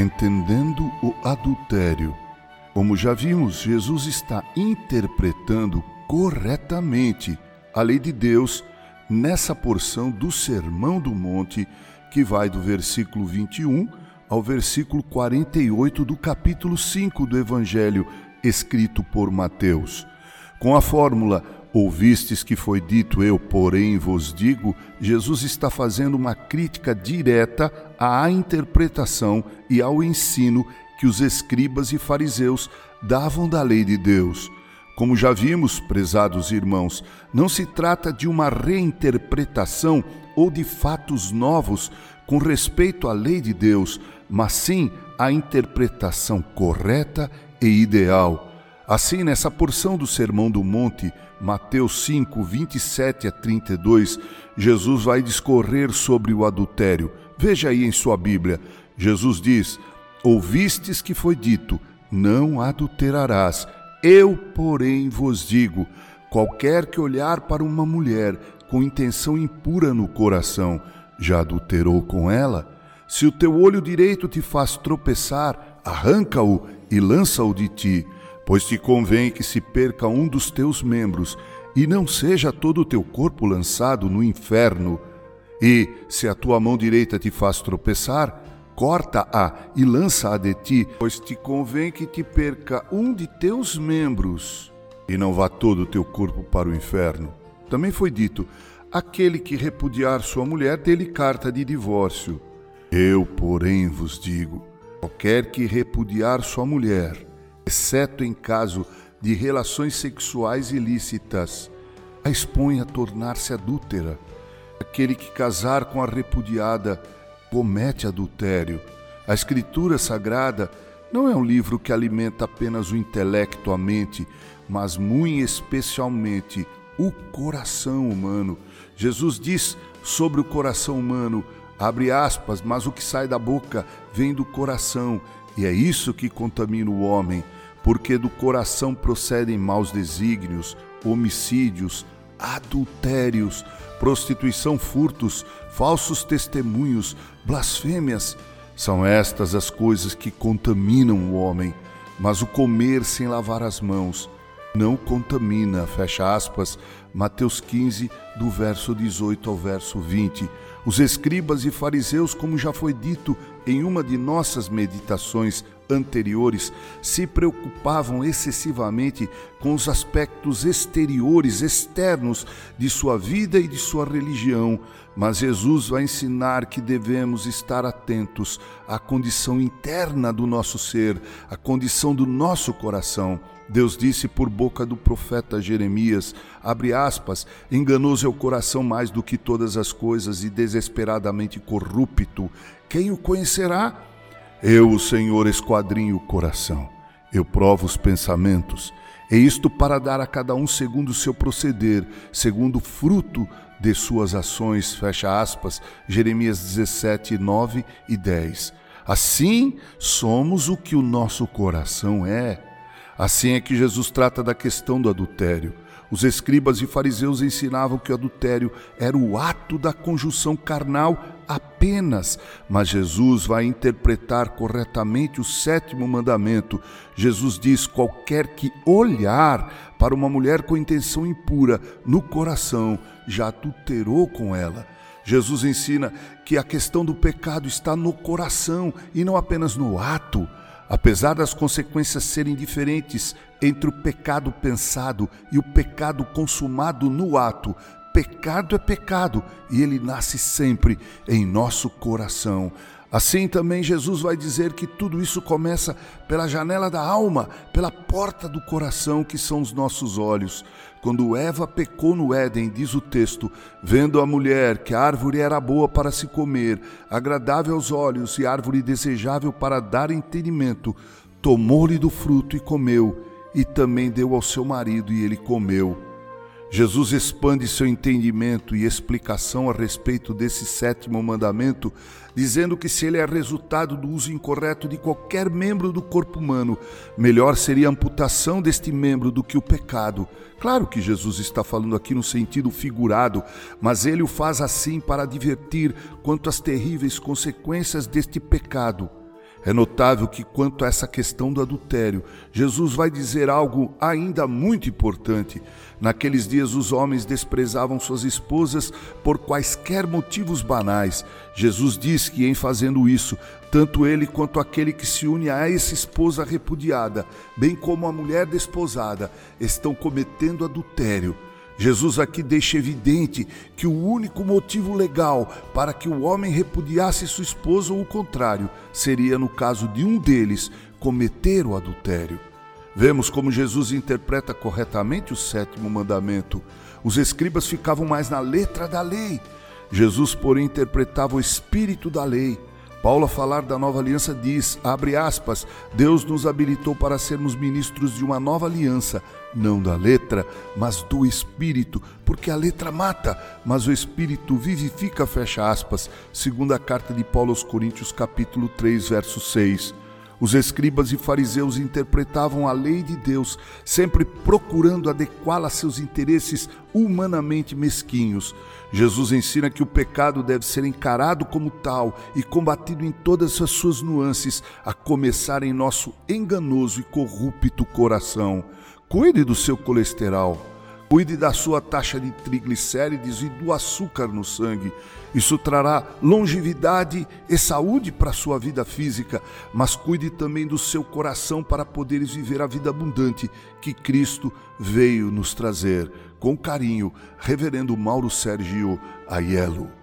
Entendendo o adultério. Como já vimos, Jesus está interpretando corretamente a lei de Deus nessa porção do Sermão do Monte, que vai do versículo 21 ao versículo 48 do capítulo 5 do Evangelho escrito por Mateus. Com a fórmula Ouvistes que foi dito, eu, porém, vos digo, Jesus está fazendo uma crítica direta à interpretação e ao ensino que os escribas e fariseus davam da lei de Deus. Como já vimos, prezados irmãos, não se trata de uma reinterpretação ou de fatos novos com respeito à lei de Deus, mas sim a interpretação correta e ideal Assim, nessa porção do Sermão do Monte, Mateus 5, 27 a 32, Jesus vai discorrer sobre o adultério. Veja aí em sua Bíblia. Jesus diz: Ouvistes que foi dito: Não adulterarás. Eu, porém, vos digo: qualquer que olhar para uma mulher com intenção impura no coração, já adulterou com ela? Se o teu olho direito te faz tropeçar, arranca-o e lança-o de ti Pois te convém que se perca um dos teus membros, e não seja todo o teu corpo lançado no inferno. E, se a tua mão direita te faz tropeçar, corta-a e lança-a de ti, pois te convém que te perca um de teus membros, e não vá todo o teu corpo para o inferno. Também foi dito: aquele que repudiar sua mulher, dê-lhe carta de divórcio. Eu, porém, vos digo: qualquer que repudiar sua mulher, exceto em caso de relações sexuais ilícitas, a expõe a tornar-se adúltera. Aquele que casar com a repudiada comete adultério. A Escritura Sagrada não é um livro que alimenta apenas o intelecto, a mente, mas muito especialmente o coração humano. Jesus diz sobre o coração humano, abre aspas, mas o que sai da boca vem do coração, e é isso que contamina o homem porque do coração procedem maus desígnios, homicídios, adultérios, prostituição, furtos, falsos testemunhos, blasfêmias. São estas as coisas que contaminam o homem, mas o comer sem lavar as mãos não contamina, fecha aspas, Mateus 15, do verso 18 ao verso 20. Os escribas e fariseus, como já foi dito em uma de nossas meditações anteriores se preocupavam excessivamente com os aspectos exteriores, externos de sua vida e de sua religião, mas Jesus vai ensinar que devemos estar atentos à condição interna do nosso ser, à condição do nosso coração. Deus disse por boca do profeta Jeremias, abre aspas, enganoso é o coração mais do que todas as coisas e desesperadamente corrupto. Quem o conhecerá? Eu, o Senhor, esquadrinho o coração, eu provo os pensamentos, e isto para dar a cada um segundo o seu proceder, segundo o fruto de suas ações. Fecha aspas, Jeremias 17, 9 e 10. Assim somos o que o nosso coração é. Assim é que Jesus trata da questão do adultério. Os escribas e fariseus ensinavam que o adultério era o ato da conjunção carnal apenas, mas Jesus vai interpretar corretamente o sétimo mandamento. Jesus diz: qualquer que olhar para uma mulher com intenção impura no coração já adulterou com ela. Jesus ensina que a questão do pecado está no coração e não apenas no ato. Apesar das consequências serem diferentes entre o pecado pensado e o pecado consumado no ato, pecado é pecado e ele nasce sempre em nosso coração. Assim também Jesus vai dizer que tudo isso começa pela janela da alma, pela porta do coração, que são os nossos olhos. Quando Eva pecou no Éden, diz o texto, vendo a mulher que a árvore era boa para se comer, agradável aos olhos e árvore desejável para dar entendimento, tomou-lhe do fruto e comeu, e também deu ao seu marido e ele comeu. Jesus expande seu entendimento e explicação a respeito desse sétimo mandamento, dizendo que se ele é resultado do uso incorreto de qualquer membro do corpo humano, melhor seria a amputação deste membro do que o pecado. Claro que Jesus está falando aqui no sentido figurado, mas ele o faz assim para advertir quanto às terríveis consequências deste pecado. É notável que, quanto a essa questão do adultério, Jesus vai dizer algo ainda muito importante. Naqueles dias, os homens desprezavam suas esposas por quaisquer motivos banais. Jesus diz que, em fazendo isso, tanto ele quanto aquele que se une a essa esposa repudiada, bem como a mulher desposada, estão cometendo adultério. Jesus aqui deixa evidente que o único motivo legal para que o homem repudiasse sua esposa ou o contrário seria, no caso de um deles, cometer o adultério. Vemos como Jesus interpreta corretamente o sétimo mandamento. Os escribas ficavam mais na letra da lei. Jesus, porém, interpretava o espírito da lei. Paulo, a falar da nova aliança, diz: abre aspas, Deus nos habilitou para sermos ministros de uma nova aliança, não da letra, mas do espírito, porque a letra mata, mas o espírito vivifica, fecha aspas, segundo a carta de Paulo aos Coríntios, capítulo 3, verso 6. Os escribas e fariseus interpretavam a lei de Deus, sempre procurando adequá-la a seus interesses humanamente mesquinhos. Jesus ensina que o pecado deve ser encarado como tal e combatido em todas as suas nuances, a começar em nosso enganoso e corrupto coração. Cuide do seu colesterol. Cuide da sua taxa de triglicérides e do açúcar no sangue. Isso trará longevidade e saúde para a sua vida física, mas cuide também do seu coração para poderes viver a vida abundante que Cristo veio nos trazer. Com carinho, Reverendo Mauro Sérgio Aiello.